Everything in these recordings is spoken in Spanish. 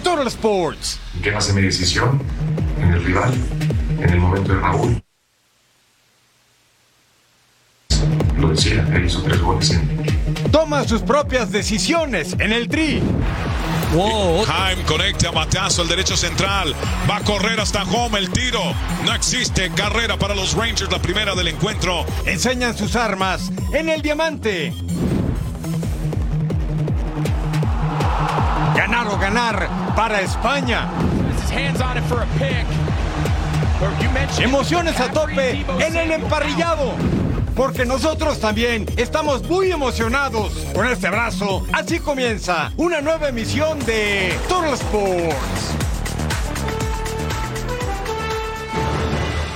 En Total Sports. ¿Qué base mi decisión? En el rival, en el momento de Raúl. Lo decía, él hizo tres goles en Toma sus propias decisiones en el tri. Jaime conecta Matazo al derecho central. Va a correr hasta home el tiro. No existe carrera para los Rangers, la primera del encuentro. Enseñan sus armas en el diamante. Ganar o ganar para España. Emociones a tope en el emparrillado. Porque nosotros también estamos muy emocionados con este abrazo. Así comienza una nueva emisión de Total Sports.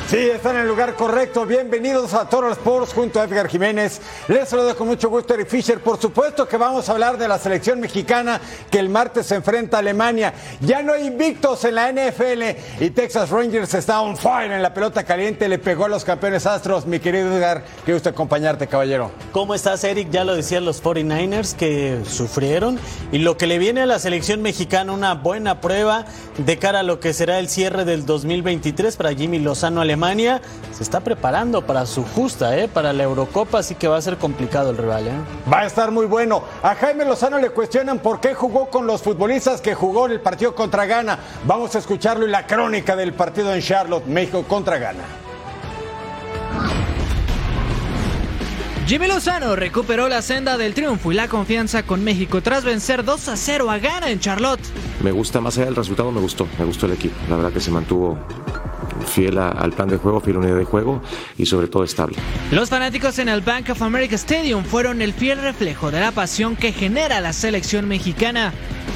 Sí, están en el lugar correcto. Bienvenidos a Total Sports junto a Edgar Jiménez. Les saludo con mucho gusto Eric Fisher. Por supuesto que vamos a hablar de la selección mexicana que el martes se enfrenta a Alemania. Ya no hay invictos en la NFL y Texas Rangers está on fire en la pelota caliente. Le pegó a los campeones astros. Mi querido Edgar, qué gusto acompañarte, caballero. ¿Cómo estás, Eric? Ya lo decían los 49ers que sufrieron y lo que le viene a la selección mexicana, una buena prueba de cara a lo que será el cierre del 2023 para Jimmy Lozano Alemania. Se está preparando para su justa, ¿eh? para la Eurocopa, así que va a ser complicado el rival. ¿eh? Va a estar muy bueno. A Jaime Lozano le cuestionan por qué jugó con los futbolistas que jugó en el partido contra Ghana. Vamos a escucharlo en la crónica del partido en Charlotte, México contra Ghana. Jimmy Lozano recuperó la senda del triunfo y la confianza con México tras vencer 2 a 0 a Ghana en Charlotte. Me gusta, más allá del resultado, me gustó. Me gustó el equipo. La verdad que se mantuvo fiel al plan de juego, fiel a la unidad de juego y sobre todo estable. Los fanáticos en el Bank of America Stadium fueron el fiel reflejo de la pasión que genera la selección mexicana.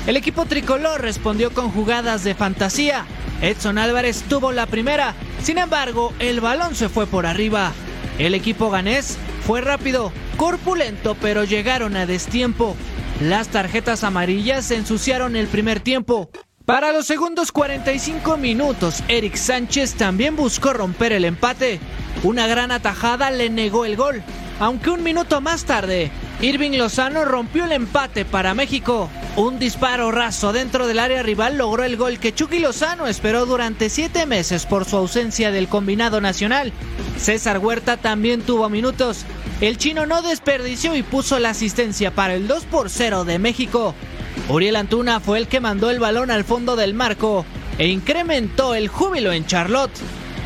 El equipo tricolor respondió con jugadas de fantasía. Edson Álvarez tuvo la primera, sin embargo, el balón se fue por arriba. El equipo ganés fue rápido, corpulento, pero llegaron a destiempo. Las tarjetas amarillas ensuciaron el primer tiempo. Para los segundos 45 minutos, Eric Sánchez también buscó romper el empate. Una gran atajada le negó el gol, aunque un minuto más tarde, Irving Lozano rompió el empate para México. Un disparo raso dentro del área rival logró el gol que Chucky Lozano esperó durante siete meses por su ausencia del combinado nacional. César Huerta también tuvo minutos. El chino no desperdició y puso la asistencia para el 2 por 0 de México. Uriel Antuna fue el que mandó el balón al fondo del marco e incrementó el júbilo en Charlotte.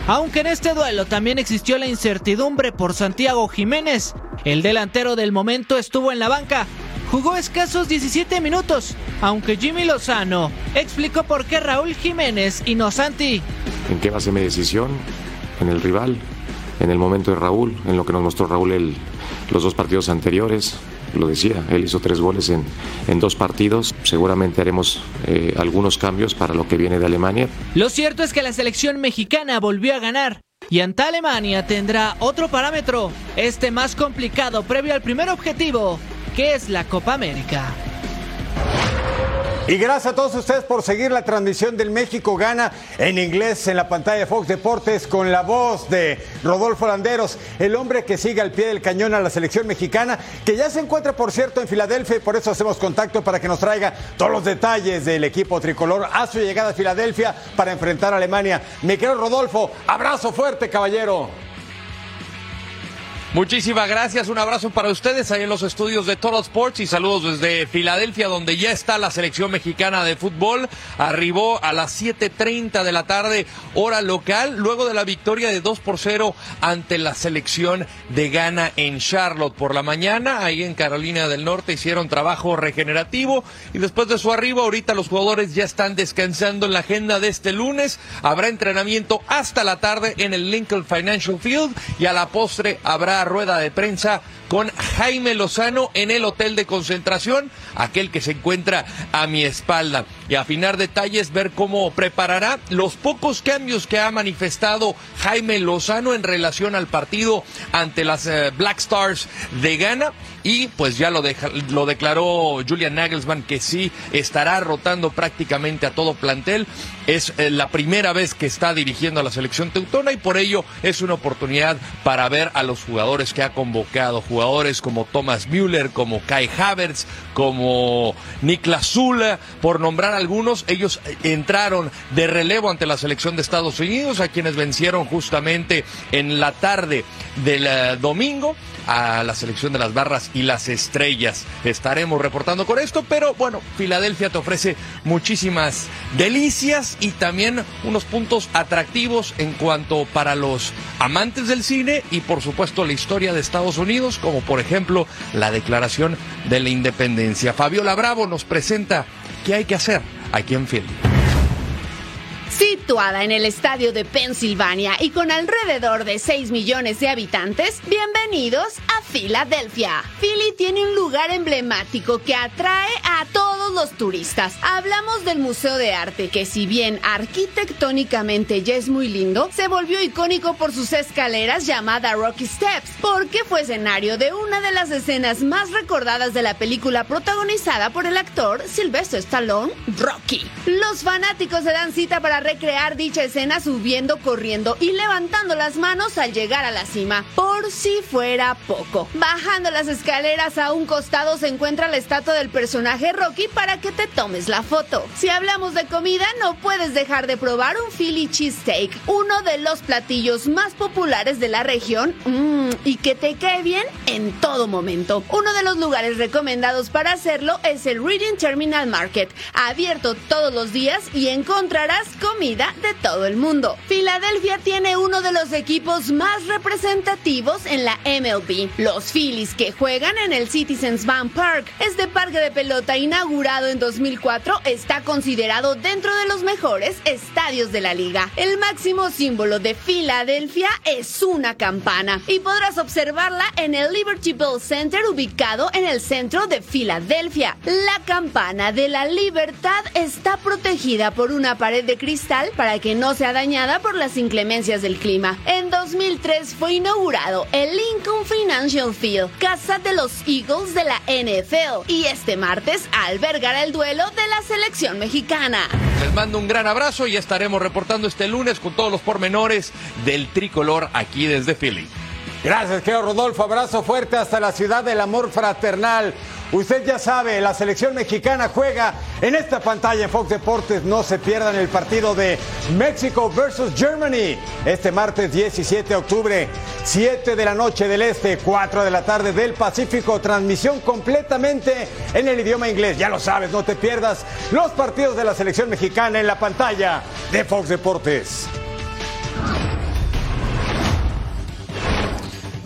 Aunque en este duelo también existió la incertidumbre por Santiago Jiménez, el delantero del momento estuvo en la banca. Jugó escasos 17 minutos, aunque Jimmy Lozano explicó por qué Raúl Jiménez y no Santi. ¿En qué base mi decisión? En el rival, en el momento de Raúl, en lo que nos mostró Raúl los dos partidos anteriores. Lo decía, él hizo tres goles en, en dos partidos. Seguramente haremos eh, algunos cambios para lo que viene de Alemania. Lo cierto es que la selección mexicana volvió a ganar y ante Alemania tendrá otro parámetro, este más complicado previo al primer objetivo, que es la Copa América. Y gracias a todos ustedes por seguir la transmisión del México Gana en inglés en la pantalla de Fox Deportes con la voz de Rodolfo Landeros, el hombre que sigue al pie del cañón a la selección mexicana, que ya se encuentra, por cierto, en Filadelfia y por eso hacemos contacto para que nos traiga todos los detalles del equipo tricolor a su llegada a Filadelfia para enfrentar a Alemania. Mi querido Rodolfo, abrazo fuerte, caballero. Muchísimas gracias, un abrazo para ustedes ahí en los estudios de Total Sports y saludos desde Filadelfia donde ya está la selección mexicana de fútbol. Arribó a las 7.30 de la tarde hora local luego de la victoria de 2 por 0 ante la selección de Ghana en Charlotte por la mañana. Ahí en Carolina del Norte hicieron trabajo regenerativo y después de su arribo ahorita los jugadores ya están descansando en la agenda de este lunes. Habrá entrenamiento hasta la tarde en el Lincoln Financial Field y a la postre habrá rueda de prensa con Jaime Lozano en el hotel de concentración, aquel que se encuentra a mi espalda. Y afinar detalles, ver cómo preparará los pocos cambios que ha manifestado Jaime Lozano en relación al partido ante las eh, Black Stars de Ghana. Y pues ya lo, lo declaró Julian Nagelsmann que sí estará rotando prácticamente a todo plantel. Es eh, la primera vez que está dirigiendo a la selección teutona y por ello es una oportunidad para ver a los jugadores que ha convocado jugadores como Thomas Müller, como Kai Havertz, como Niklas Zula, por nombrar algunos, ellos entraron de relevo ante la selección de Estados Unidos, a quienes vencieron justamente en la tarde del eh, domingo a la selección de las barras y las estrellas. Estaremos reportando con esto, pero bueno, Filadelfia te ofrece muchísimas delicias y también unos puntos atractivos en cuanto para los amantes del cine y por supuesto la historia de Estados Unidos, como por ejemplo la declaración de la independencia. Fabiola Bravo nos presenta qué hay que hacer aquí en Philly. Situada en el estadio de Pensilvania y con alrededor de 6 millones de habitantes, bienvenidos a Filadelfia. Philly tiene un lugar emblemático que atrae a todos los turistas. Hablamos del Museo de Arte, que si bien arquitectónicamente ya es muy lindo, se volvió icónico por sus escaleras llamadas Rocky Steps, porque fue escenario de una de las escenas más recordadas de la película protagonizada por el actor Sylvester Stallone, Rocky. Los fanáticos se dan cita para recrear dicha escena subiendo, corriendo y levantando las manos al llegar a la cima, por si fuera poco. Bajando las escaleras a un costado se encuentra la estatua del personaje Rocky para que te tomes la foto. Si hablamos de comida, no puedes dejar de probar un Philly cheesesteak, uno de los platillos más populares de la región mmm, y que te cae bien en todo momento. Uno de los lugares recomendados para hacerlo es el Reading Terminal Market, abierto todos los días y encontrarás comida de todo el mundo. Filadelfia tiene uno de los equipos más representativos en la MLB, los Phillies que juegan en el Citizens Bank Park. Este parque de pelota inaugurado en 2004 está considerado dentro de los mejores estadios de la liga. El máximo símbolo de Filadelfia es una campana y podrás observarla en el Liberty Bell Center ubicado en el centro de Filadelfia. La campana de la libertad está protegida por una pared de cristal para que no sea dañada por las inclemencias del clima. En 2003 fue inaugurado el Lincoln Financial Field, casa de los Eagles de la NFL, y este martes albergará el duelo de la selección mexicana. Les mando un gran abrazo y estaremos reportando este lunes con todos los pormenores del tricolor aquí desde Philly. Gracias, querido Rodolfo. Abrazo fuerte hasta la ciudad del amor fraternal. Usted ya sabe, la selección mexicana juega en esta pantalla en Fox Deportes. No se pierdan el partido de México versus Germany este martes 17 de octubre, 7 de la noche del Este, 4 de la tarde del Pacífico. Transmisión completamente en el idioma inglés. Ya lo sabes, no te pierdas los partidos de la selección mexicana en la pantalla de Fox Deportes.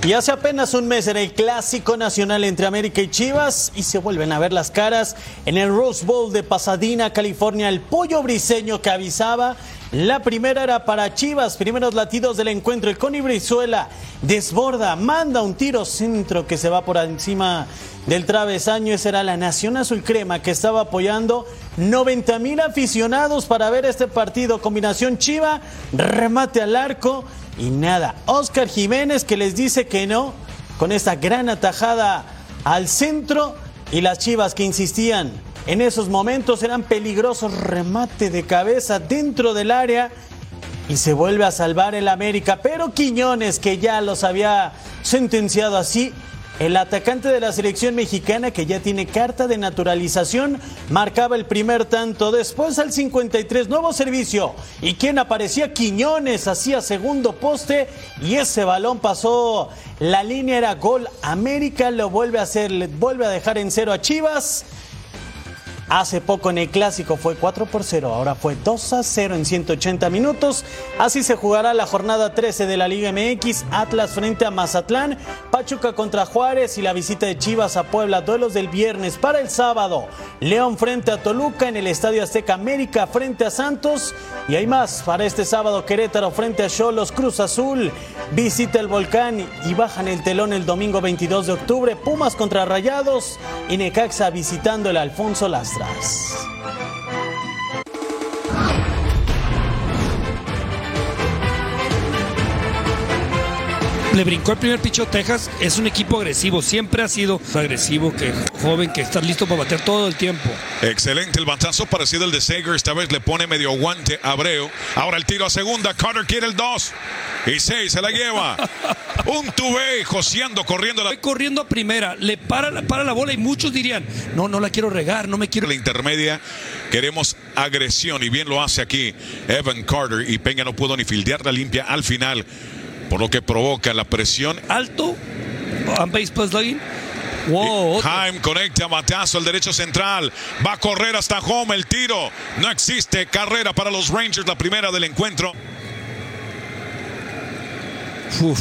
Y hace apenas un mes era el clásico nacional entre América y Chivas y se vuelven a ver las caras en el Rose Bowl de Pasadena, California. El pollo briseño que avisaba. La primera era para Chivas, primeros latidos del encuentro. El Connie Brizuela desborda, manda un tiro centro que se va por encima del travesaño. Esa era la Nación Azul Crema que estaba apoyando 90 mil aficionados para ver este partido. Combinación Chiva, remate al arco y nada. Oscar Jiménez que les dice que no con esta gran atajada al centro y las Chivas que insistían en esos momentos eran peligrosos remate de cabeza dentro del área y se vuelve a salvar el América, pero Quiñones que ya los había sentenciado así El atacante de la selección mexicana, que ya tiene carta de naturalización, marcaba el primer tanto. Después al 53, nuevo servicio. ¿Y quien aparecía? Quiñones, hacía segundo poste y ese balón pasó. La línea era gol. América lo vuelve a hacer, le vuelve a dejar en cero a Chivas. Hace poco en el clásico fue 4 por 0, ahora fue 2 a 0 en 180 minutos. Así se jugará la jornada 13 de la Liga MX, Atlas frente a Mazatlán, Pachuca contra Juárez y la visita de Chivas a Puebla, duelos del viernes para el sábado. León frente a Toluca en el Estadio Azteca América frente a Santos y hay más para este sábado Querétaro frente a Cholos Cruz Azul, visita el Volcán y bajan el telón el domingo 22 de octubre, Pumas contra Rayados y Necaxa visitando el Alfonso atrás. Le brincó el primer picho Texas, es un equipo agresivo, siempre ha sido agresivo, que joven, que está listo para bater todo el tiempo. Excelente el batazo parecido al de Sager, esta vez le pone medio guante a Abreu. Ahora el tiro a segunda, Carter quiere el 2 y 6 se la lleva. un tubé joseando, corriendo la... corriendo a primera, le para, para la bola y muchos dirían, no, no la quiero regar, no me quiero... La intermedia, queremos agresión y bien lo hace aquí Evan Carter y Peña no pudo ni fildearla limpia al final por lo que provoca la presión. Alto, on base plus login. Wow, Jaime conecta Matazo al derecho central. Va a correr hasta home el tiro. No existe carrera para los Rangers, la primera del encuentro. Uf.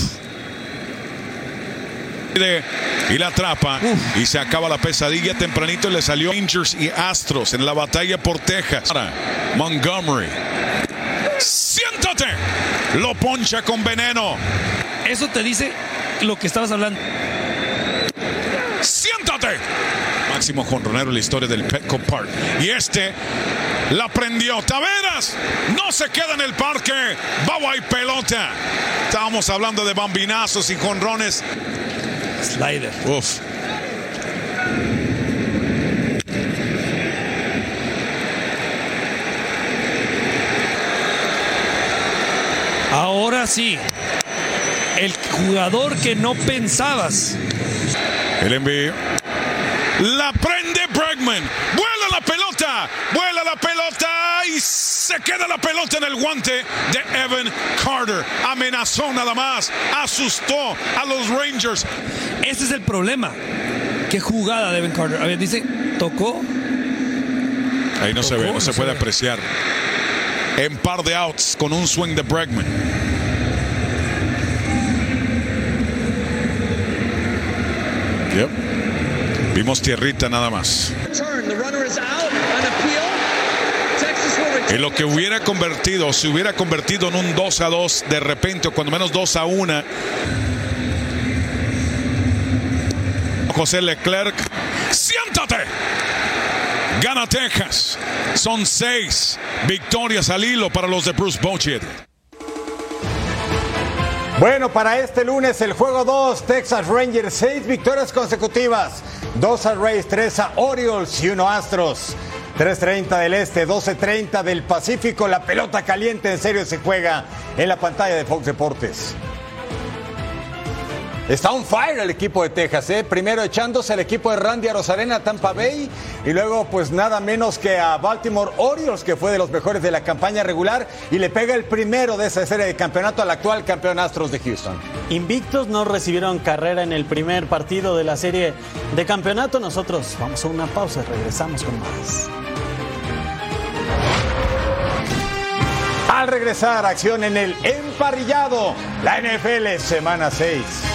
Y la atrapa y se acaba la pesadilla tempranito le salió Rangers y Astros en la batalla por Texas. Montgomery ¡Siéntate! Lo poncha con veneno. Eso te dice lo que estabas hablando. ¡Siéntate! Máximo jonronero en la historia del Petco Park. Y este la prendió. Taveras no se queda en el parque. Baba y pelota. Estábamos hablando de bambinazos y jonrones. Slider. Uf. Ahora sí, el jugador que no pensabas. El envío. La prende Bregman. Vuela la pelota. Vuela la pelota. Y se queda la pelota en el guante de Evan Carter. Amenazó nada más. Asustó a los Rangers. Ese es el problema. Qué jugada de Evan Carter. A ver, dice, tocó. Ahí no se ve, no se puede apreciar en par de outs con un swing de Bregman. Yep. Vimos tierrita nada más. En lo que hubiera convertido, se hubiera convertido en un 2 a 2 de repente, o cuando menos 2 a 1. José Leclerc, siéntate. Gana Texas. Son seis victorias al hilo para los de Bruce Bochet. Bueno, para este lunes el juego 2, Texas Rangers, seis victorias consecutivas. Dos a Rays, tres a Orioles y uno Astros. 3.30 del Este, 12.30 del Pacífico. La pelota caliente en serio se juega en la pantalla de Fox Deportes. Está on fire el equipo de Texas, ¿eh? primero echándose al equipo de Randy Arozarena Tampa Bay y luego pues nada menos que a Baltimore Orioles que fue de los mejores de la campaña regular y le pega el primero de esa serie de campeonato al actual campeón Astros de Houston. Invictos no recibieron carrera en el primer partido de la serie de campeonato. Nosotros vamos a una pausa y regresamos con más. Al regresar, acción en el emparrillado, la NFL semana 6.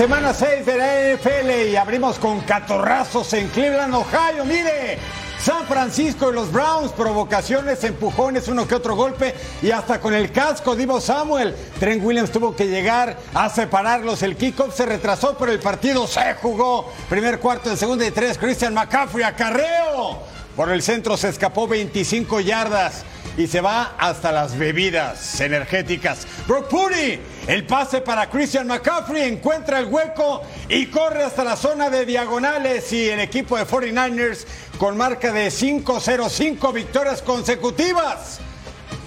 Semana 6 de la NFL y abrimos con catorrazos en Cleveland, Ohio. Mire, San Francisco y los Browns, provocaciones, empujones, uno que otro golpe y hasta con el casco Divo Samuel. Trent Williams tuvo que llegar a separarlos. El kickoff se retrasó, pero el partido se jugó. Primer cuarto, en segundo y tres, Christian McCaffrey, acarreo. Por el centro se escapó 25 yardas y se va hasta las bebidas energéticas. Brock Purdy, el pase para Christian McCaffrey, encuentra el hueco y corre hasta la zona de diagonales y el equipo de 49ers con marca de 5-0, victorias consecutivas.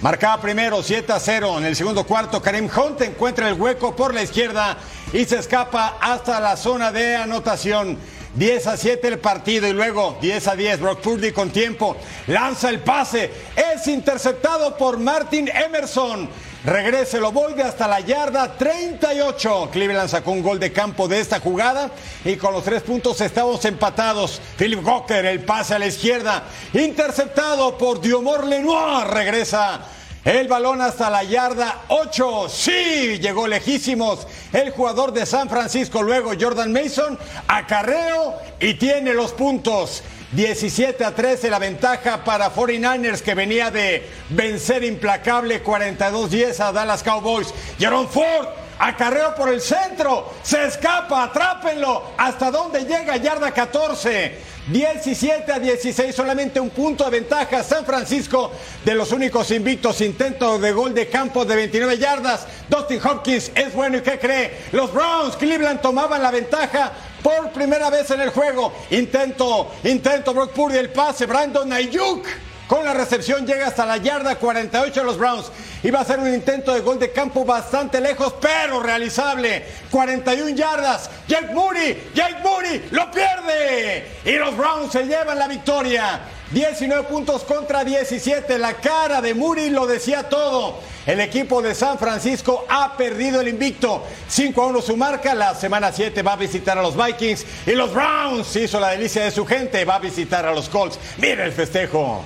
Marcaba primero 7 a 0 en el segundo cuarto. Karim Hunt encuentra el hueco por la izquierda y se escapa hasta la zona de anotación. 10 a 7 el partido y luego 10 a 10 Brock Purdy con tiempo lanza el pase es interceptado por Martin Emerson. Regresa el ovoide hasta la yarda 38 Cleveland sacó un gol de campo de esta jugada y con los tres puntos estamos empatados. Philip Gocker el pase a la izquierda interceptado por Diomor Lenoir. Regresa el balón hasta la yarda 8. Sí, llegó lejísimos. El jugador de San Francisco, luego Jordan Mason, acarreo y tiene los puntos. 17 a 13 la ventaja para 49ers que venía de vencer implacable 42-10 a Dallas Cowboys. Jerome Ford, acarreo por el centro, se escapa, atrápenlo. ¿Hasta dónde llega? Yarda 14. 17 a 16, solamente un punto de ventaja. San Francisco de los únicos invictos, intento de gol de campo de 29 yardas. Dustin Hopkins es bueno y ¿qué cree? Los Browns, Cleveland tomaban la ventaja por primera vez en el juego. Intento, intento, Brock Purdy, el pase, Brandon Ayuk con la recepción llega hasta la yarda 48 de los Browns. Iba a ser un intento de gol de campo bastante lejos, pero realizable. 41 yardas. Jake Moody, Jake Moody lo pierde. Y los Browns se llevan la victoria. 19 puntos contra 17. La cara de Moody lo decía todo. El equipo de San Francisco ha perdido el invicto. 5 a 1 su marca. La semana 7 va a visitar a los Vikings. Y los Browns hizo la delicia de su gente. Va a visitar a los Colts. Mira el festejo.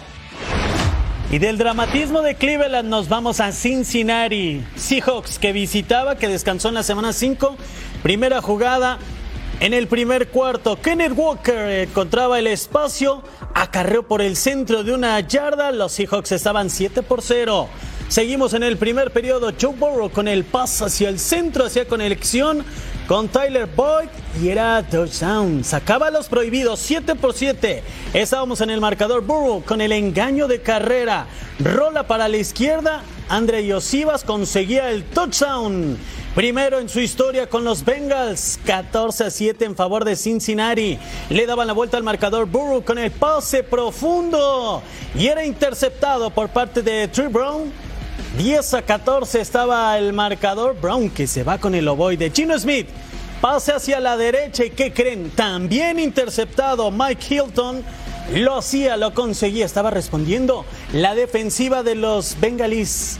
Y del dramatismo de Cleveland nos vamos a Cincinnati. Seahawks que visitaba, que descansó en la semana 5. Primera jugada en el primer cuarto. Kenneth Walker encontraba el espacio, acarreó por el centro de una yarda. Los Seahawks estaban 7 por 0. Seguimos en el primer periodo. Joe Burrow con el paso hacia el centro, hacia conexión con Tyler Boyd y era touchdown. Sacaba los prohibidos 7 por 7. Estábamos en el marcador Burrow con el engaño de carrera. Rola para la izquierda. Andre Yosivas conseguía el touchdown. Primero en su historia con los Bengals, 14 a 7 en favor de Cincinnati. Le daban la vuelta al marcador Burrow con el pase profundo y era interceptado por parte de Trey Brown 10 a 14 estaba el marcador. Brown que se va con el ovoide. Chino Smith pase hacia la derecha y ¿qué creen? También interceptado Mike Hilton. Lo hacía, lo conseguía, estaba respondiendo la defensiva de los Bengalis.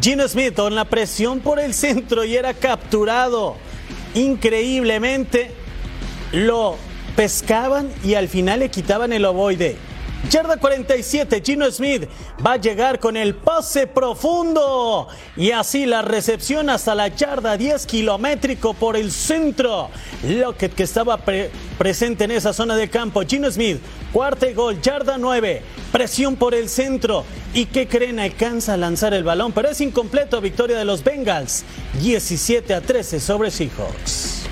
Gino Smith con la presión por el centro y era capturado. Increíblemente lo pescaban y al final le quitaban el ovoide. Yarda 47, Gino Smith va a llegar con el pase profundo y así la recepción hasta la yarda 10 kilométrico por el centro. Lockett que estaba presente en esa zona de campo. Gino Smith, cuarto gol, yarda 9, presión por el centro. ¿Y qué creen? Alcanza a lanzar el balón, pero es incompleto. Victoria de los Bengals, 17 a 13 sobre Seahawks.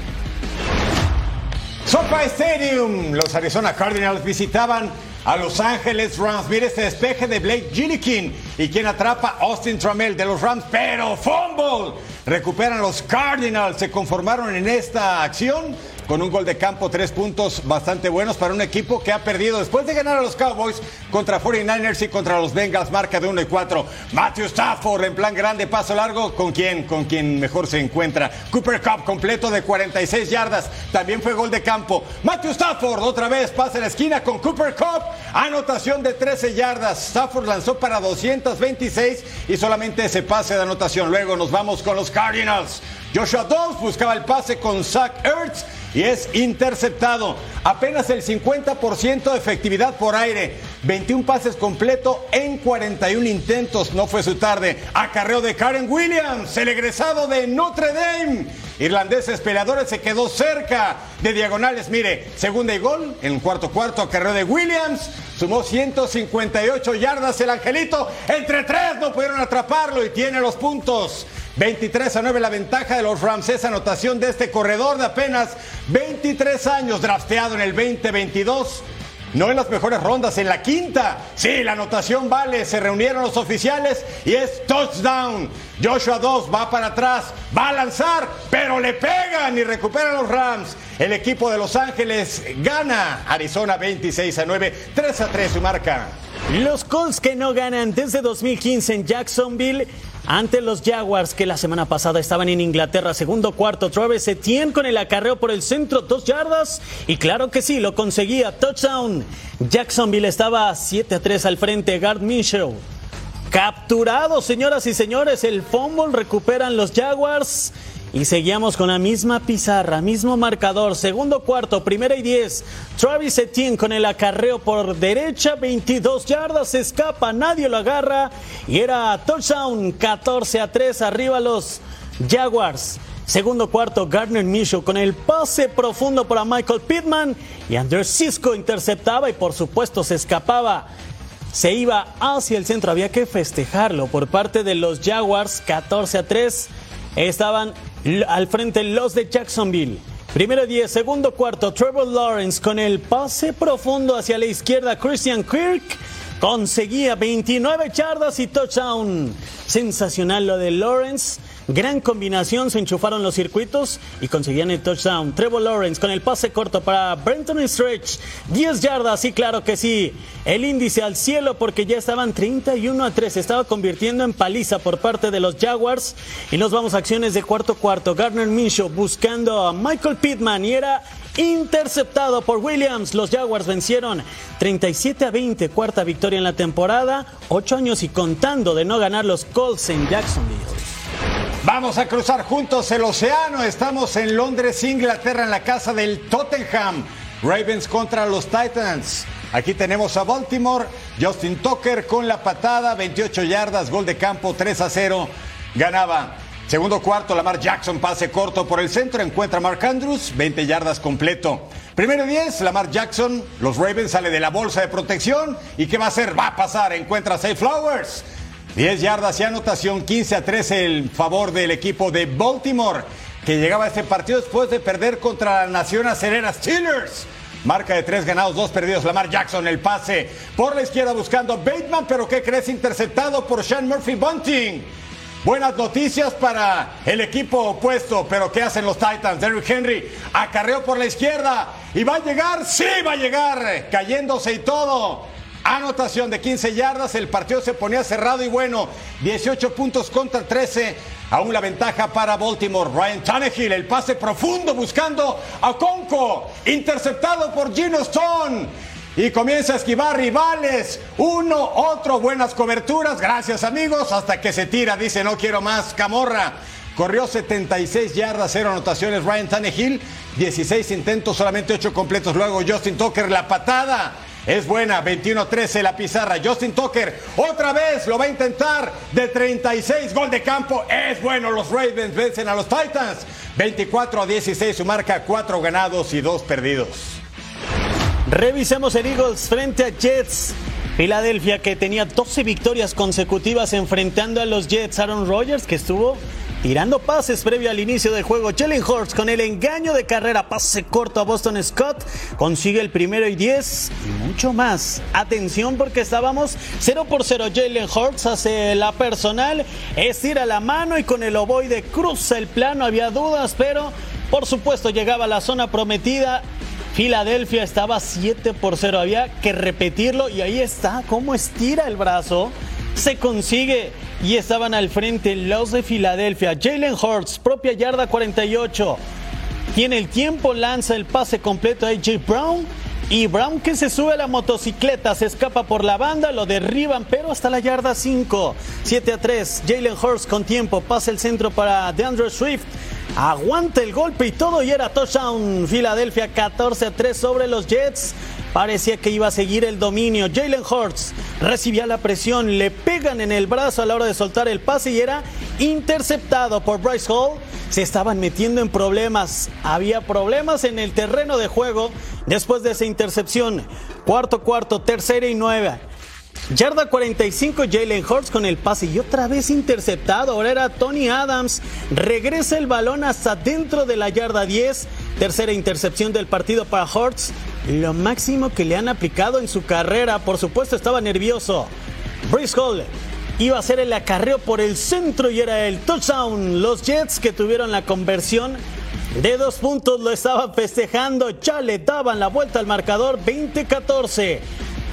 SoFi Stadium, los Arizona Cardinals visitaban a Los Ángeles Rams. Mire este despeje de Blake Gillikin y quien atrapa Austin Trammell de los Rams, pero fumble. Recuperan los Cardinals, se conformaron en esta acción con un gol de campo, tres puntos bastante buenos para un equipo que ha perdido después de ganar a los Cowboys contra 49ers y contra los Bengals, marca de 1 y 4. Matthew Stafford en plan grande, paso largo, ¿con quién? Con quien mejor se encuentra. Cooper Cup completo de 46 yardas, también fue gol de campo. Matthew Stafford otra vez pasa la esquina con Cooper Cup, anotación de 13 yardas. Stafford lanzó para 226 y solamente ese pase de anotación. Luego nos vamos con los Cardinals. Joshua Dobbs buscaba el pase con Zach Ertz y es interceptado. Apenas el 50% de efectividad por aire. 21 pases completo en 41 intentos. No fue su tarde. Acarreo de Karen Williams, el egresado de Notre Dame. Irlandeses peleadores se quedó cerca de diagonales. Mire, segunda y gol en el cuarto cuarto. Acarreo de Williams. Sumó 158 yardas el Angelito. Entre tres no pudieron atraparlo y tiene los puntos. 23 a 9 la ventaja de los Rams. Esa anotación de este corredor de apenas 23 años, drafteado en el 2022. No en las mejores rondas, en la quinta. Sí, la anotación vale. Se reunieron los oficiales y es touchdown. Joshua 2 va para atrás, va a lanzar, pero le pegan y recuperan los Rams. El equipo de Los Ángeles gana. Arizona 26 a 9, 3 a 3 su marca. Los Colts que no ganan desde 2015 en Jacksonville ante los Jaguars que la semana pasada estaban en Inglaterra, segundo cuarto, Travis Etienne con el acarreo por el centro, dos yardas y claro que sí, lo conseguía, touchdown. Jacksonville estaba 7 a 3 al frente, Gard Minshew. Capturado, señoras y señores, el fumble recuperan los Jaguars. Y seguíamos con la misma pizarra, mismo marcador, segundo cuarto, primera y diez. Travis Etienne con el acarreo por derecha, 22 yardas, se escapa, nadie lo agarra. Y era touchdown, 14 a 3, arriba los Jaguars. Segundo cuarto, Gardner Minshew con el pase profundo para Michael Pittman. Y Andrew Cisco interceptaba y por supuesto se escapaba. Se iba hacia el centro, había que festejarlo por parte de los Jaguars, 14 a 3. Estaban al frente los de Jacksonville. Primero 10, segundo cuarto, Trevor Lawrence con el pase profundo hacia la izquierda, Christian Kirk conseguía 29 yardas y touchdown. Sensacional lo de Lawrence. Gran combinación, se enchufaron los circuitos y conseguían el touchdown. Trevor Lawrence con el pase corto para Brenton Stretch. 10 yardas, y claro que sí. El índice al cielo porque ya estaban 31 a 3. Se estaba convirtiendo en paliza por parte de los Jaguars. Y nos vamos a acciones de cuarto cuarto. Gardner Minshew buscando a Michael Pittman y era interceptado por Williams. Los Jaguars vencieron 37 a 20, cuarta victoria en la temporada, ocho años y contando de no ganar los Colts en Jacksonville. Vamos a cruzar juntos el océano. Estamos en Londres, Inglaterra, en la casa del Tottenham. Ravens contra los Titans. Aquí tenemos a Baltimore. Justin Tucker con la patada, 28 yardas, gol de campo, 3 a 0. Ganaba. Segundo cuarto, Lamar Jackson, pase corto por el centro, encuentra Mark Andrews, 20 yardas completo. Primero 10, Lamar Jackson, los Ravens sale de la bolsa de protección. ¿Y qué va a hacer? Va a pasar, encuentra a Safe Flowers. 10 yardas y anotación, 15 a 13 el favor del equipo de Baltimore, que llegaba a este partido después de perder contra la Nación Acerera Steelers. Marca de tres ganados, dos perdidos. Lamar Jackson, el pase por la izquierda buscando Bateman, pero ¿qué crees? Interceptado por Sean Murphy Bunting. Buenas noticias para el equipo opuesto, pero ¿qué hacen los Titans? Derrick Henry acarreó por la izquierda y va a llegar, sí va a llegar, cayéndose y todo. Anotación de 15 yardas, el partido se ponía cerrado y bueno, 18 puntos contra 13. Aún la ventaja para Baltimore. Ryan Tannehill, el pase profundo buscando a Conco, interceptado por Gino Stone. Y comienza a esquivar rivales. Uno, otro, buenas coberturas. Gracias amigos. Hasta que se tira, dice no quiero más. Camorra. Corrió 76 yardas, 0 anotaciones. Ryan Tannehill, 16 intentos, solamente 8 completos. Luego Justin Tucker, la patada. Es buena, 21-13 la pizarra. Justin Tucker otra vez lo va a intentar de 36, gol de campo. Es bueno, los Ravens vencen a los Titans. 24 a 16 su marca, 4 ganados y 2 perdidos. Revisemos el Eagles frente a Jets. Filadelfia que tenía 12 victorias consecutivas enfrentando a los Jets. Aaron Rodgers que estuvo tirando pases previo al inicio del juego. Jalen Hurts con el engaño de carrera, pase corto a Boston Scott, consigue el primero y 10 y mucho más. Atención porque estábamos 0 por 0. Jalen Hurts hace la personal, estira la mano y con el ovoide cruza el plano. Había dudas, pero por supuesto llegaba a la zona prometida. Filadelfia estaba 7 por 0. Había que repetirlo y ahí está, cómo estira el brazo. Se consigue y estaban al frente los de Filadelfia. Jalen Hurts, propia yarda 48. Tiene el tiempo, lanza el pase completo a AJ Brown. Y Brown que se sube a la motocicleta, se escapa por la banda, lo derriban, pero hasta la yarda 5. 7 a 3. Jalen Hurts con tiempo, pasa el centro para DeAndre Swift. Aguanta el golpe y todo y era touchdown. Filadelfia 14 a 3 sobre los Jets. Parecía que iba a seguir el dominio. Jalen Hurts recibía la presión, le pegan en el brazo a la hora de soltar el pase y era interceptado por Bryce Hall. Se estaban metiendo en problemas. Había problemas en el terreno de juego después de esa intercepción. Cuarto, cuarto, tercera y nueve. Yarda 45, Jalen Hurts con el pase y otra vez interceptado. Ahora era Tony Adams. Regresa el balón hasta dentro de la yarda 10. Tercera intercepción del partido para Hurts. Lo máximo que le han aplicado en su carrera. Por supuesto, estaba nervioso. Brice Hall iba a hacer el acarreo por el centro y era el touchdown. Los Jets que tuvieron la conversión de dos puntos lo estaban festejando. Ya le daban la vuelta al marcador 20-14.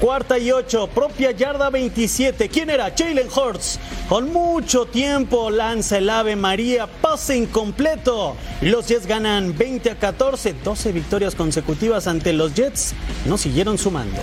Cuarta y ocho, propia yarda 27. ¿Quién era? Jalen Hurts. Con mucho tiempo lanza el Ave María, pase incompleto. Los Jets ganan 20 a 14, 12 victorias consecutivas ante los Jets. No siguieron sumando.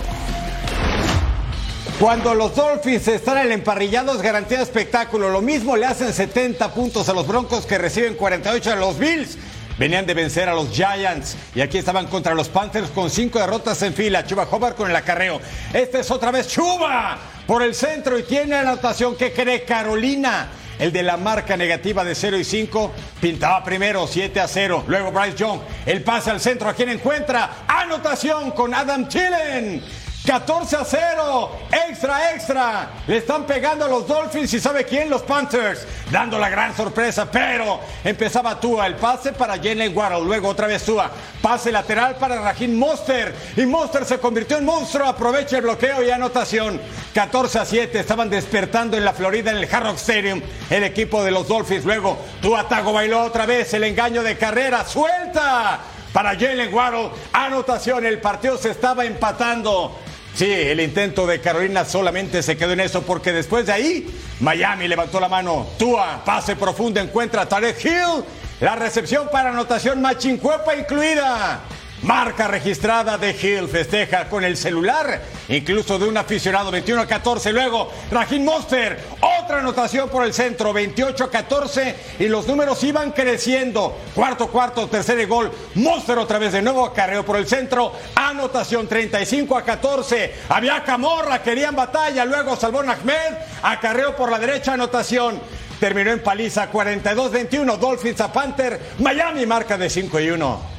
Cuando los Dolphins están en el emparrillado es garantía de espectáculo. Lo mismo le hacen 70 puntos a los Broncos que reciben 48 a los Bills. Venían de vencer a los Giants y aquí estaban contra los Panthers con cinco derrotas en fila. Chuba Hobart con el acarreo. Este es otra vez Chuba por el centro y tiene anotación que cree Carolina. El de la marca negativa de 0 y 5 pintaba primero 7 a 0. Luego Bryce Young. El pase al centro. ¿A quien encuentra? Anotación con Adam Tillen. 14 a 0, extra, extra. Le están pegando a los Dolphins y sabe quién, los Panthers, dando la gran sorpresa. Pero empezaba Tua, el pase para Jalen Waddle, luego otra vez Tua, pase lateral para Rajin Monster y Monster se convirtió en monstruo. Aprovecha el bloqueo y anotación. 14 a 7, estaban despertando en la Florida en el Hard Rock Stadium el equipo de los Dolphins. Luego Tua Tago bailó otra vez el engaño de carrera, suelta para Jalen Waddle. Anotación, el partido se estaba empatando. Sí, el intento de Carolina solamente se quedó en eso porque después de ahí Miami levantó la mano. Tua, pase profundo, encuentra a Tarek Hill. La recepción para anotación Machincuepa incluida. Marca registrada de Hill, festeja con el celular, incluso de un aficionado 21 a 14. Luego, Rajin Monster, otra anotación por el centro, 28 a 14. Y los números iban creciendo. Cuarto, cuarto, tercer gol. Monster otra vez de nuevo, acarreo por el centro. Anotación 35 a 14. Había Camorra, querían batalla. Luego Salvón Ahmed, acarreo por la derecha, anotación. Terminó en paliza 42-21. Dolphins a Panther. Miami marca de 5 y 1.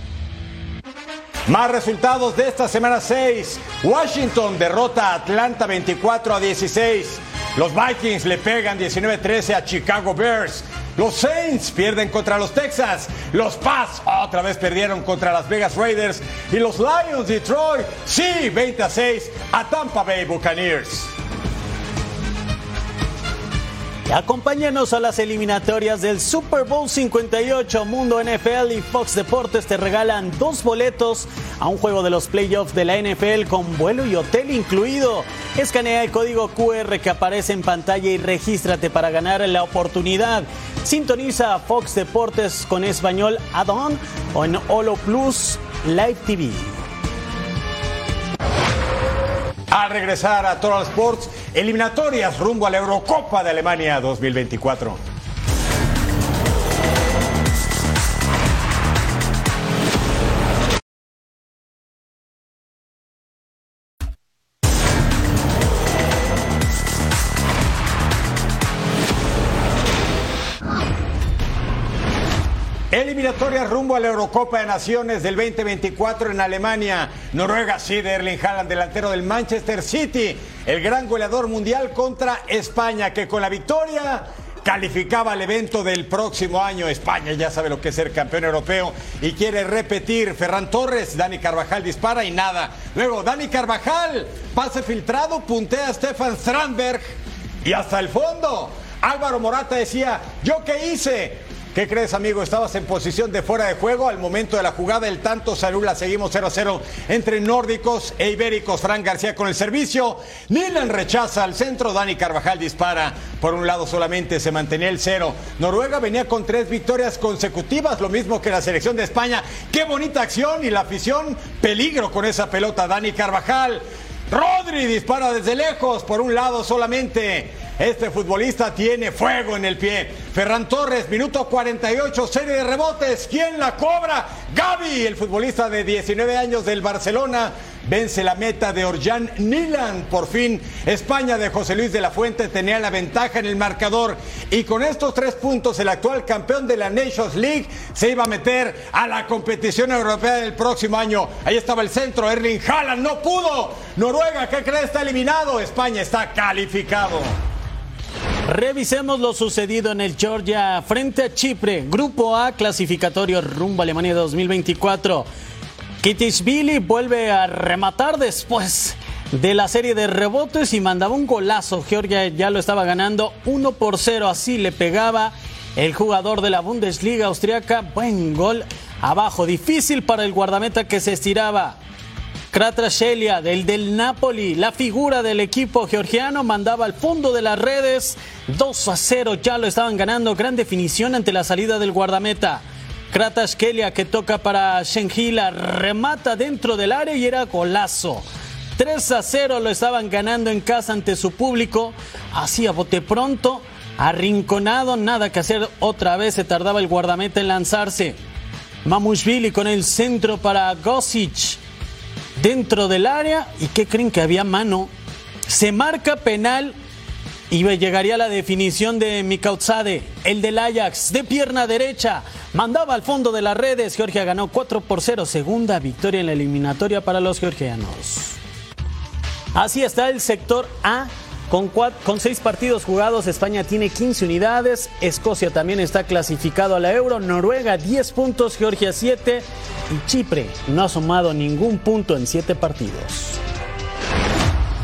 Más resultados de esta semana 6. Washington derrota a Atlanta 24 a 16. Los Vikings le pegan 19-13 a Chicago Bears. Los Saints pierden contra los Texas. Los Pats otra vez perdieron contra las Vegas Raiders. Y los Lions Detroit, sí, 20 a 6 a Tampa Bay Buccaneers. Acompáñanos a las eliminatorias del Super Bowl 58. Mundo NFL y Fox Deportes te regalan dos boletos a un juego de los playoffs de la NFL con vuelo y hotel incluido. Escanea el código QR que aparece en pantalla y regístrate para ganar la oportunidad. Sintoniza Fox Deportes con español add-on o en Holo Plus Live TV. A regresar a Total Sports, eliminatorias rumbo a la Eurocopa de Alemania 2024. Eliminatorias rumbo a la Eurocopa de Naciones del 2024 en Alemania. Noruega, sí, de Erling Haaland, delantero del Manchester City, el gran goleador mundial contra España, que con la victoria calificaba al evento del próximo año. España ya sabe lo que es ser campeón europeo y quiere repetir. Ferran Torres, Dani Carvajal dispara y nada. Luego Dani Carvajal, pase filtrado, puntea a Stefan Strandberg y hasta el fondo. Álvaro Morata decía, ¿yo qué hice? ¿Qué crees, amigo? Estabas en posición de fuera de juego al momento de la jugada. El tanto Salula. Seguimos 0 a 0 entre nórdicos e ibéricos. Fran García con el servicio. Nilan rechaza al centro. Dani Carvajal dispara. Por un lado solamente se mantenía el cero. Noruega venía con tres victorias consecutivas, lo mismo que la selección de España. Qué bonita acción y la afición. Peligro con esa pelota. Dani Carvajal. Rodri dispara desde lejos. Por un lado solamente. Este futbolista tiene fuego en el pie. Ferran Torres, minuto 48, serie de rebotes. ¿Quién la cobra? Gaby, el futbolista de 19 años del Barcelona. vence la meta de Orjan Nilan. Por fin, España de José Luis de la Fuente tenía la ventaja en el marcador y con estos tres puntos el actual campeón de la Nations League se iba a meter a la competición europea del próximo año. Ahí estaba el centro, Erling Haaland no pudo. Noruega, ¿qué cree? Está eliminado. España está calificado. Revisemos lo sucedido en el Georgia frente a Chipre, Grupo A clasificatorio rumbo a Alemania 2024. Kitishvili vuelve a rematar después de la serie de rebotes y mandaba un golazo. Georgia ya lo estaba ganando 1 por 0, así le pegaba el jugador de la Bundesliga austriaca. Buen gol abajo, difícil para el guardameta que se estiraba. Kratrashelia, del del Napoli, la figura del equipo georgiano, mandaba al fondo de las redes. 2 a 0, ya lo estaban ganando. Gran definición ante la salida del guardameta. Kratrashelia que toca para Shenhila, remata dentro del área y era golazo. 3 a 0 lo estaban ganando en casa ante su público. Así a bote pronto, arrinconado, nada que hacer. Otra vez se tardaba el guardameta en lanzarse. Mamushvili con el centro para Gosic dentro del área. ¿Y qué creen que había mano? Se marca penal y llegaría la definición de Mikautsade, el del Ajax, de pierna derecha. Mandaba al fondo de las redes. Georgia ganó 4 por 0. Segunda victoria en la eliminatoria para los georgianos. Así está el sector A. Con, con seis partidos jugados, España tiene 15 unidades. Escocia también está clasificado a la Euro. Noruega 10 puntos, Georgia 7. Y Chipre no ha sumado ningún punto en 7 partidos.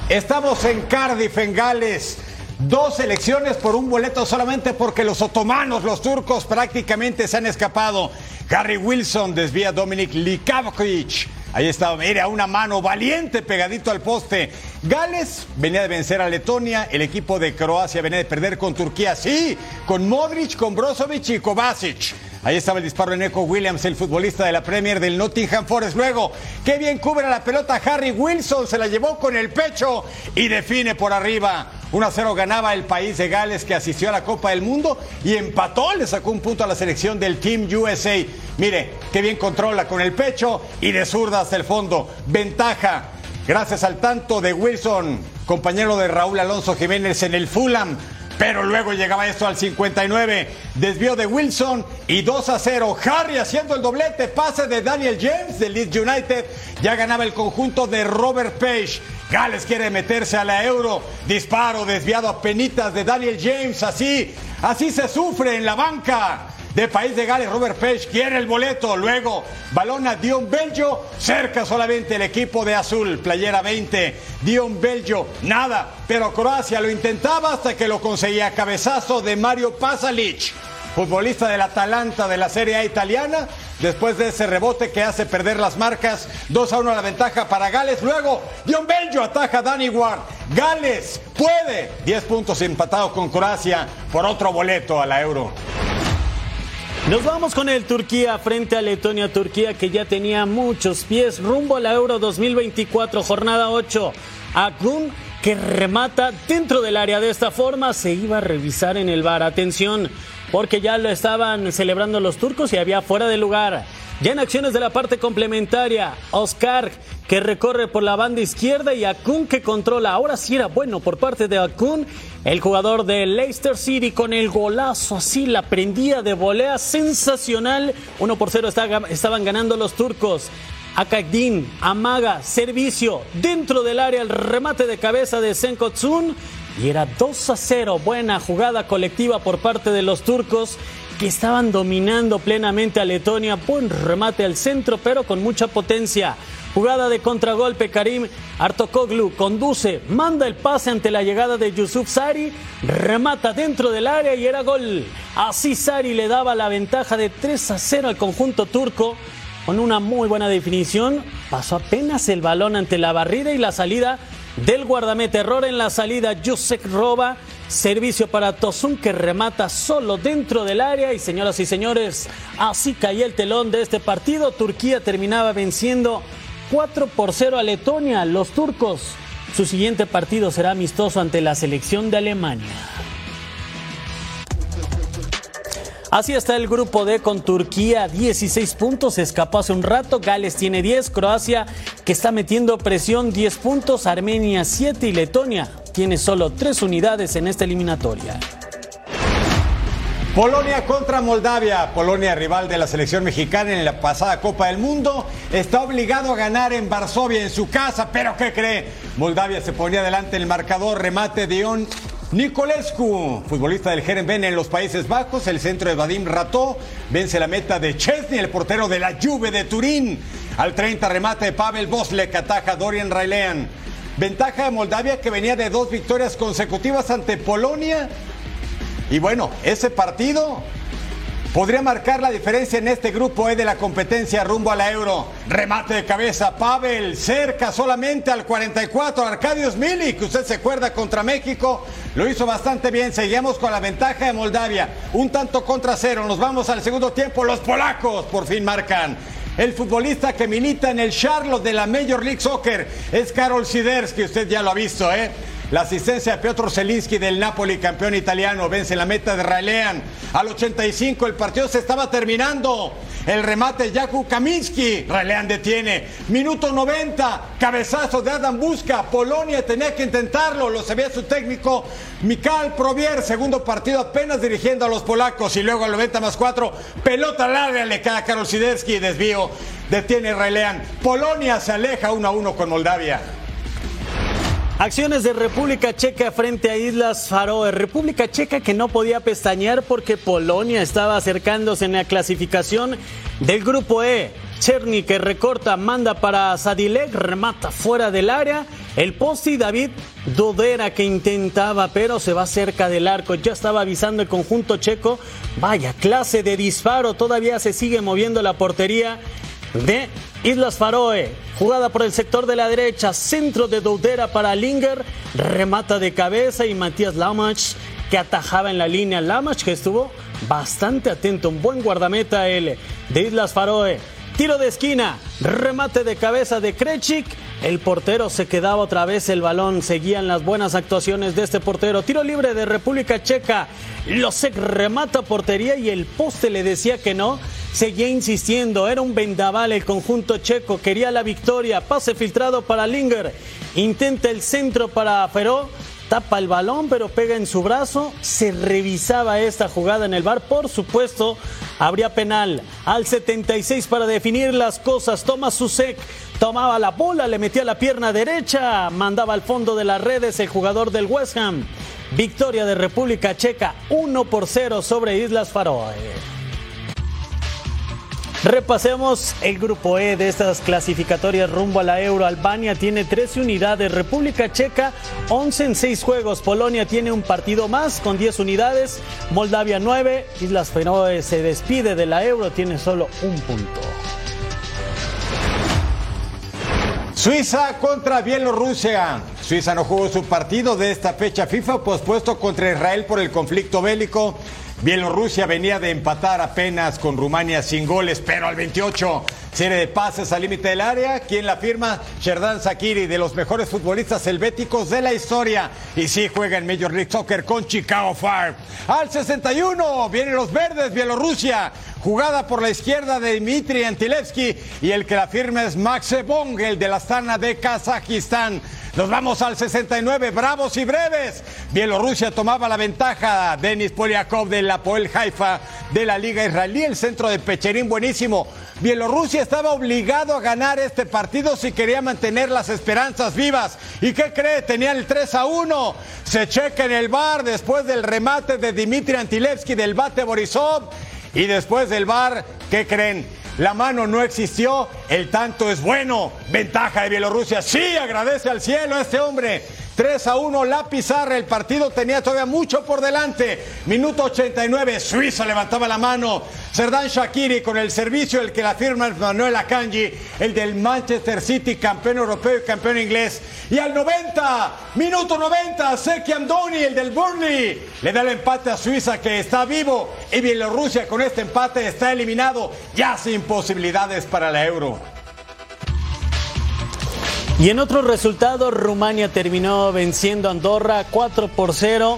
Estamos en Cardiff, en Gales. Dos elecciones por un boleto solamente porque los otomanos, los turcos, prácticamente se han escapado. Harry Wilson desvía a Dominic Likavkovic. Ahí estaba, mire, una mano valiente pegadito al poste. Gales venía de vencer a Letonia, el equipo de Croacia venía de perder con Turquía, sí, con Modric, con Brozovic y Kovacic. Ahí estaba el disparo de Neko Williams, el futbolista de la Premier del Nottingham Forest. Luego, qué bien cubre la pelota Harry Wilson, se la llevó con el pecho y define por arriba. 1 a 0 ganaba el país de Gales que asistió a la Copa del Mundo y empató, le sacó un punto a la selección del Team USA. Mire, qué bien controla con el pecho y de zurda hasta el fondo. Ventaja, gracias al tanto de Wilson, compañero de Raúl Alonso Jiménez en el Fulham. Pero luego llegaba esto al 59. Desvío de Wilson y 2 a 0. Harry haciendo el doblete. Pase de Daniel James de Leeds United. Ya ganaba el conjunto de Robert Page. Gales quiere meterse a la Euro. Disparo desviado a penitas de Daniel James. Así, así se sufre en la banca de País de Gales, Robert Page quiere el boleto. Luego, balón a Dion Belgio, cerca solamente el equipo de azul, playera 20. Dion Belgio, nada, pero Croacia lo intentaba hasta que lo conseguía. Cabezazo de Mario Pasalic, futbolista del Atalanta de la Serie A italiana. Después de ese rebote que hace perder las marcas, 2 a 1 la ventaja para Gales. Luego, Dion Belgio ataja a Danny Ward. Gales puede, 10 puntos empatados con Croacia por otro boleto a la Euro. Nos vamos con el Turquía frente a Letonia, Turquía que ya tenía muchos pies rumbo a la Euro 2024, jornada 8. Akun que remata dentro del área de esta forma se iba a revisar en el bar. Atención, porque ya lo estaban celebrando los turcos y había fuera de lugar. Ya en acciones de la parte complementaria, Oscar que recorre por la banda izquierda y Akun que controla. Ahora sí era bueno por parte de Akun, el jugador de Leicester City con el golazo así, la prendía de volea sensacional. 1 por 0 estaban ganando los turcos. Akagdin, amaga, servicio, dentro del área el remate de cabeza de Senkotsun y era 2 a 0. Buena jugada colectiva por parte de los turcos que estaban dominando plenamente a Letonia. Buen remate al centro, pero con mucha potencia. Jugada de contragolpe, Karim Artokoglu conduce, manda el pase ante la llegada de Yusuf Sari, remata dentro del área y era gol. Así Sari le daba la ventaja de 3 a 0 al conjunto turco. Con una muy buena definición, pasó apenas el balón ante la barrida y la salida del guardameta. Error en la salida, Yusek roba Servicio para Tosun que remata solo dentro del área. Y señoras y señores, así caía el telón de este partido. Turquía terminaba venciendo 4 por 0 a Letonia. Los turcos, su siguiente partido será amistoso ante la selección de Alemania. Así está el grupo D con Turquía 16 puntos, escapó hace un rato, Gales tiene 10, Croacia que está metiendo presión 10 puntos, Armenia 7 y Letonia tiene solo 3 unidades en esta eliminatoria. Polonia contra Moldavia. Polonia, rival de la selección mexicana en la pasada Copa del Mundo, está obligado a ganar en Varsovia, en su casa. Pero ¿qué cree? Moldavia se ponía delante en el marcador. Remate de Ion Nicolescu, futbolista del Jerenben en los Países Bajos, el centro de Vadim Rató, vence la meta de Chesney, el portero de la Juve de Turín. Al 30 remate de Pavel Boslek, ataja Dorian Railean. Ventaja de Moldavia que venía de dos victorias consecutivas ante Polonia. Y bueno, ese partido podría marcar la diferencia en este grupo E de la competencia rumbo a la Euro. Remate de cabeza, Pavel, cerca solamente al 44, Arcadius Milik, usted se acuerda contra México, lo hizo bastante bien, seguimos con la ventaja de Moldavia, un tanto contra cero, nos vamos al segundo tiempo, los polacos por fin marcan. El futbolista que milita en el Charlotte de la Major League Soccer es Karol Siderski, usted ya lo ha visto, ¿eh? La asistencia de Piotr Zelinski del Napoli, campeón italiano, vence la meta de Ralean. Al 85 el partido se estaba terminando. El remate Jakub Kaminski. Ralean detiene. Minuto 90. Cabezazo de Adam Busca. Polonia tenía que intentarlo. Lo sabía su técnico Mikal Provier. Segundo partido apenas dirigiendo a los polacos. Y luego al 90 más 4. Pelota larga le cae a Karol Siderski. Desvío. Detiene Ralean. Polonia se aleja 1 a 1 con Moldavia. Acciones de República Checa frente a Islas Faroe. República Checa que no podía pestañear porque Polonia estaba acercándose en la clasificación del grupo E. Cherny que recorta, manda para Sadilek, remata fuera del área. El poste y David Dodera que intentaba, pero se va cerca del arco. Ya estaba avisando el conjunto checo. Vaya clase de disparo. Todavía se sigue moviendo la portería de Islas Faroe. Jugada por el sector de la derecha, centro de Doudera para Linger, remata de cabeza y Matías Lamach que atajaba en la línea. Lamach que estuvo bastante atento, un buen guardameta él de Islas Faroe. Tiro de esquina, remate de cabeza de Krechik. El portero se quedaba otra vez el balón. Seguían las buenas actuaciones de este portero. Tiro libre de República Checa. Losek remata portería y el poste le decía que no. Seguía insistiendo. Era un vendaval el conjunto checo. Quería la victoria. Pase filtrado para Linger. Intenta el centro para Feró tapa el balón, pero pega en su brazo. Se revisaba esta jugada en el bar. Por supuesto, habría penal al 76 para definir las cosas. Toma Susek, tomaba la bola, le metía la pierna derecha, mandaba al fondo de las redes el jugador del West Ham. Victoria de República Checa 1 por 0 sobre Islas Faroe. Repasemos el grupo E de estas clasificatorias rumbo a la Euro. Albania tiene 13 unidades, República Checa 11 en 6 juegos, Polonia tiene un partido más con 10 unidades, Moldavia 9, Islas Feroe se despide de la Euro, tiene solo un punto. Suiza contra Bielorrusia. Suiza no jugó su partido de esta fecha FIFA pospuesto contra Israel por el conflicto bélico. Bielorrusia venía de empatar apenas con Rumania sin goles, pero al 28, serie de pases al límite del área. ¿Quién la firma? Sherdan Sakiri, de los mejores futbolistas helvéticos de la historia. Y sí juega en Major League Soccer con Chicago Fire. Al 61, vienen los verdes, Bielorrusia. Jugada por la izquierda de Dmitry Antilevsky. Y el que la firma es Max Bong, el de la Astana de Kazajistán. Nos vamos al 69, bravos y breves. Bielorrusia tomaba la ventaja. Denis Polyakov de la Poel Haifa de la Liga Israelí, el centro de Pecherín buenísimo. Bielorrusia estaba obligado a ganar este partido si quería mantener las esperanzas vivas. ¿Y qué cree? Tenían el 3 a 1. Se checa en el bar después del remate de Dmitry Antilevsky del bate Borisov. Y después del bar, ¿qué creen? La mano no existió, el tanto es bueno. Ventaja de Bielorrusia. Sí, agradece al cielo a este hombre. 3 a 1 la pizarra, el partido tenía todavía mucho por delante. Minuto 89, Suiza levantaba la mano. Serdan Shakiri con el servicio, el que la firma es Manuel Akanji, el del Manchester City, campeón europeo y campeón inglés. Y al 90, minuto 90, Seki Amdoni, el del Burnley, le da el empate a Suiza que está vivo. Y Bielorrusia con este empate está eliminado, ya sin posibilidades para la Euro. Y en otros resultados, Rumania terminó venciendo a Andorra 4 por 0.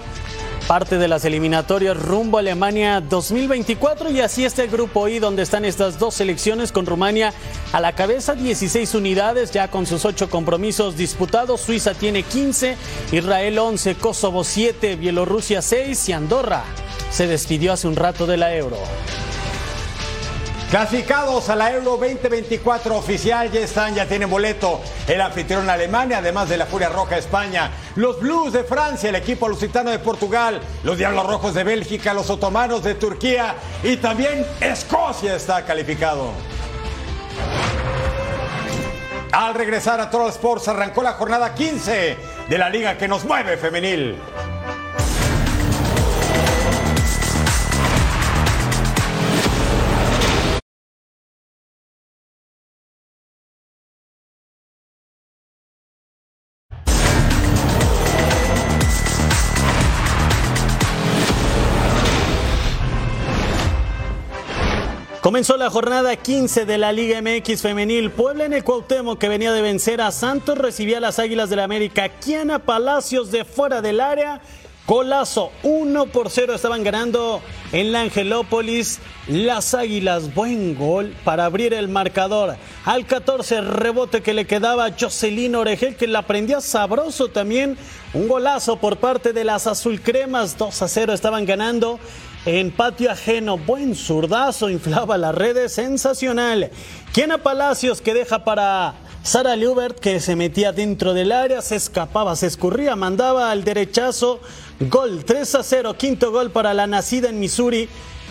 parte de las eliminatorias rumbo a Alemania 2024 y así está el grupo I donde están estas dos selecciones con Rumania a la cabeza 16 unidades ya con sus 8 compromisos disputados Suiza tiene 15 Israel 11 Kosovo 7 Bielorrusia 6 y Andorra se despidió hace un rato de la Euro. Clasificados a la Euro 2024 oficial, ya están, ya tienen boleto el anfitrión Alemania, además de la Furia Roja España, los Blues de Francia, el equipo lusitano de Portugal, los Diablos Rojos de Bélgica, los Otomanos de Turquía y también Escocia está calificado. Al regresar a Total Sports arrancó la jornada 15 de la liga que nos mueve femenil. Comenzó la jornada 15 de la Liga MX Femenil. Puebla en el Cuauhtémoc, que venía de vencer a Santos, recibía a las Águilas del la América. Kiana Palacios de fuera del área. Colazo, 1 por 0 estaban ganando en la Angelópolis. Las Águilas, buen gol para abrir el marcador. Al 14, rebote que le quedaba Jocelyn Oregel, que la prendía sabroso también. Un golazo por parte de las Azulcremas, 2 a 0 estaban ganando en patio ajeno. Buen zurdazo, inflaba las redes, sensacional. Kiana Palacios que deja para Sara Liubert que se metía dentro del área, se escapaba, se escurría, mandaba al derechazo. Gol 3 a 0, quinto gol para la nacida en Missouri.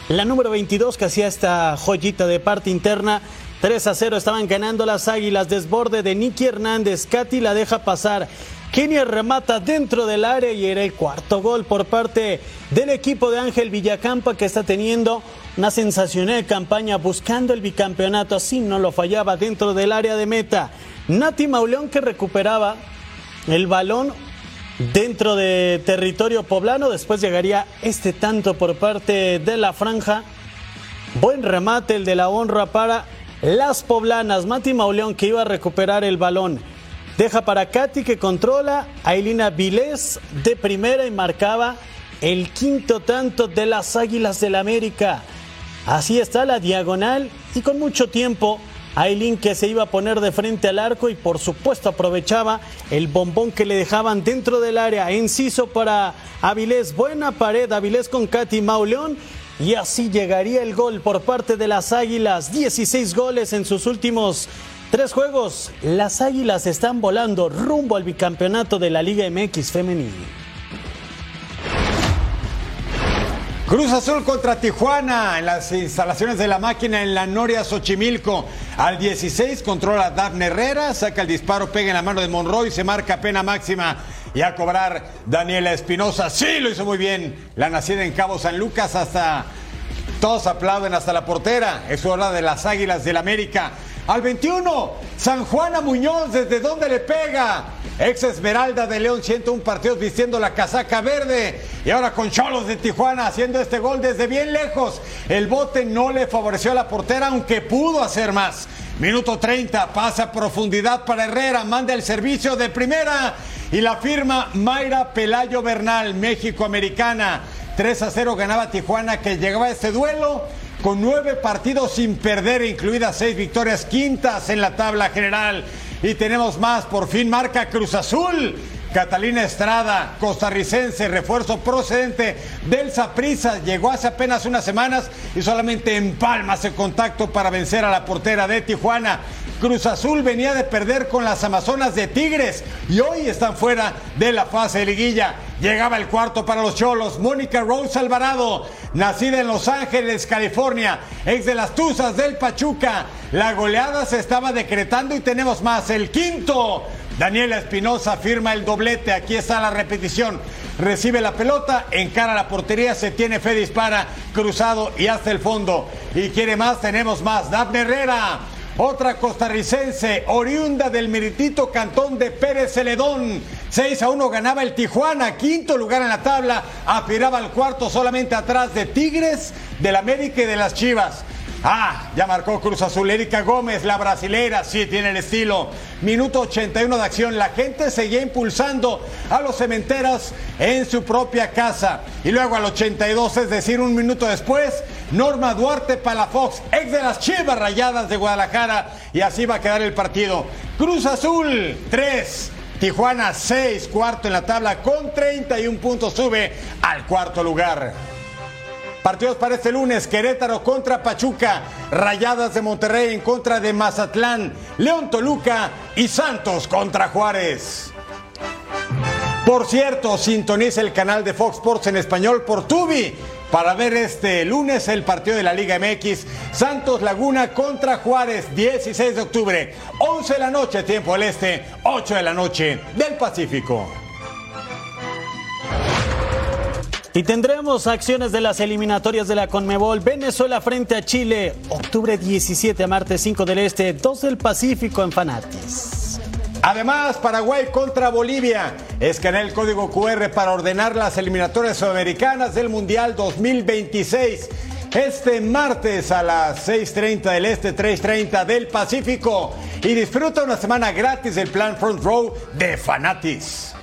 La número 22 que hacía esta joyita de parte interna. 3 a 0 estaban ganando las águilas. Desborde de Nicky Hernández. Katy la deja pasar. Kenia remata dentro del área y era el cuarto gol por parte del equipo de Ángel Villacampa que está teniendo una sensacional campaña buscando el bicampeonato. Así no lo fallaba dentro del área de meta. Nati Mauleón que recuperaba el balón dentro de territorio poblano. Después llegaría este tanto por parte de la franja. Buen remate el de la honra para las poblanas. Mati Mauleón que iba a recuperar el balón. Deja para Katy que controla. Ailina Vilés de primera y marcaba el quinto tanto de las Águilas del América. Así está la diagonal y con mucho tiempo Ailín que se iba a poner de frente al arco y por supuesto aprovechaba el bombón que le dejaban dentro del área. Enciso para Avilés, buena pared, Avilés con Katy Mauleón y así llegaría el gol por parte de las Águilas. 16 goles en sus últimos Tres juegos, las Águilas están volando rumbo al bicampeonato de la Liga MX femenil. Cruz Azul contra Tijuana en las instalaciones de la máquina en la Noria Xochimilco. Al 16 controla Daphne Herrera, saca el disparo, pega en la mano de Monroy, se marca pena máxima y a cobrar Daniela Espinosa. Sí, lo hizo muy bien. La nacida en Cabo San Lucas hasta... Todos aplauden hasta la portera. Es hora de las Águilas del América. Al 21, San Juana Muñoz, ¿desde dónde le pega? Ex Esmeralda de León, 101 partidos vistiendo la casaca verde. Y ahora con Cholos de Tijuana haciendo este gol desde bien lejos. El bote no le favoreció a la portera, aunque pudo hacer más. Minuto 30, pasa profundidad para Herrera, manda el servicio de primera y la firma Mayra Pelayo Bernal, México-Americana. 3 a 0 ganaba Tijuana que llegaba a este duelo con nueve partidos sin perder, incluidas seis victorias quintas en la tabla general. Y tenemos más, por fin marca Cruz Azul. Catalina Estrada, costarricense, refuerzo procedente del Saprissa, llegó hace apenas unas semanas y solamente en Palma se contacto para vencer a la portera de Tijuana. Cruz Azul venía de perder con las Amazonas de Tigres y hoy están fuera de la fase de liguilla. Llegaba el cuarto para los Cholos. Mónica Rose Alvarado, nacida en Los Ángeles, California, ex de las Tuzas del Pachuca. La goleada se estaba decretando y tenemos más. El quinto. Daniela Espinosa firma el doblete. Aquí está la repetición. Recibe la pelota, encara la portería, se tiene fe, dispara, cruzado y hasta el fondo. Y quiere más, tenemos más. Daphne Herrera otra costarricense, oriunda del meritito cantón de Pérez Celedón. 6 a 1 ganaba el Tijuana, quinto lugar en la tabla, aspiraba al cuarto solamente atrás de Tigres, del América y de las Chivas. Ah, ya marcó Cruz Azul. Erika Gómez, la brasilera, sí tiene el estilo. Minuto 81 de acción. La gente seguía impulsando a los cementeros en su propia casa. Y luego al 82, es decir, un minuto después, Norma Duarte Palafox, ex de las Chivas Rayadas de Guadalajara. Y así va a quedar el partido. Cruz Azul, 3. Tijuana 6, cuarto en la tabla con 31 puntos, sube al cuarto lugar. Partidos para este lunes, Querétaro contra Pachuca, Rayadas de Monterrey en contra de Mazatlán, León Toluca y Santos contra Juárez. Por cierto, sintoniza el canal de Fox Sports en español por Tubi para ver este lunes el partido de la Liga MX, Santos Laguna contra Juárez, 16 de octubre, 11 de la noche, tiempo del este, 8 de la noche del Pacífico. Y tendremos acciones de las eliminatorias de la Conmebol. Venezuela frente a Chile, octubre 17 a martes 5 del Este, 2 del Pacífico en Fanatis. Además, Paraguay contra Bolivia. Escanea el código QR para ordenar las eliminatorias sudamericanas del Mundial 2026. Este martes a las 6.30 del Este, 3.30 del Pacífico. Y disfruta una semana gratis del plan Front Row de Fanatis.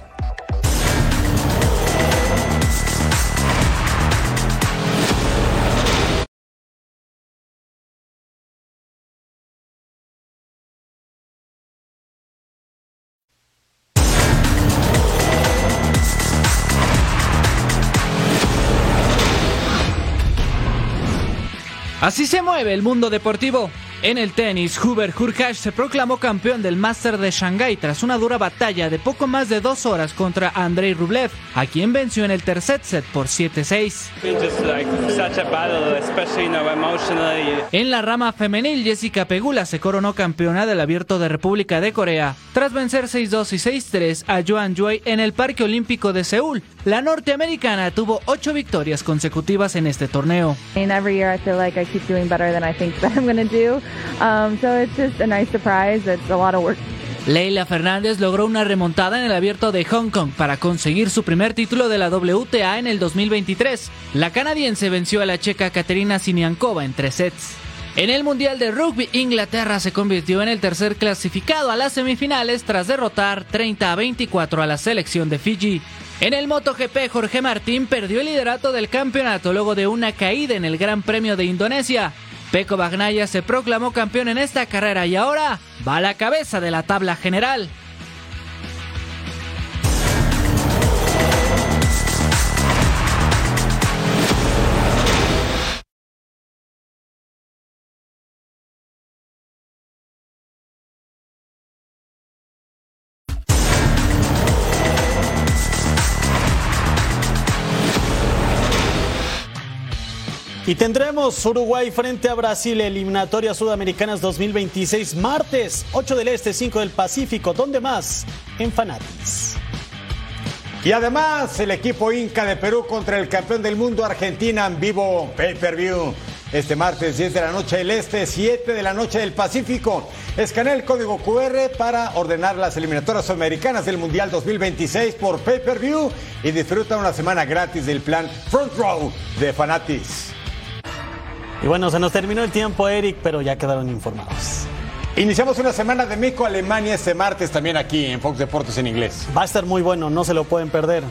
Así se mueve el mundo deportivo. En el tenis, Hubert Hurkacz se proclamó campeón del Master de Shanghái tras una dura batalla de poco más de dos horas contra Andrei Rublev, a quien venció en el tercer set por 7-6. En la rama femenil, Jessica Pegula se coronó campeona del Abierto de República de Corea tras vencer 6-2 y 6-3 a Joan Jui en el Parque Olímpico de Seúl. La norteamericana tuvo ocho victorias consecutivas en este torneo. Um, so it's just a nice surprise. It's a lot of work. Leila Fernández logró una remontada en el abierto de Hong Kong para conseguir su primer título de la WTA en el 2023. La canadiense venció a la checa Katerina Siniankova en tres sets. En el Mundial de Rugby, Inglaterra se convirtió en el tercer clasificado a las semifinales tras derrotar 30 a 24 a la selección de Fiji. En el MotoGP, Jorge Martín perdió el liderato del campeonato luego de una caída en el Gran Premio de Indonesia. Peco Bagnaya se proclamó campeón en esta carrera y ahora va a la cabeza de la tabla general. Y tendremos Uruguay frente a Brasil, eliminatorias sudamericanas 2026, martes 8 del Este, 5 del Pacífico. ¿Dónde más? En Fanatis. Y además, el equipo Inca de Perú contra el campeón del mundo Argentina en vivo pay-per-view. Este martes 10 de la noche del Este, 7 de la noche del Pacífico. Escanea el código QR para ordenar las eliminatorias sudamericanas del Mundial 2026 por pay-per-view y disfruta una semana gratis del plan Front Row de Fanatis. Y bueno, se nos terminó el tiempo, Eric, pero ya quedaron informados. Iniciamos una semana de México-Alemania este martes también aquí en Fox Deportes en inglés. Va a estar muy bueno, no se lo pueden perder.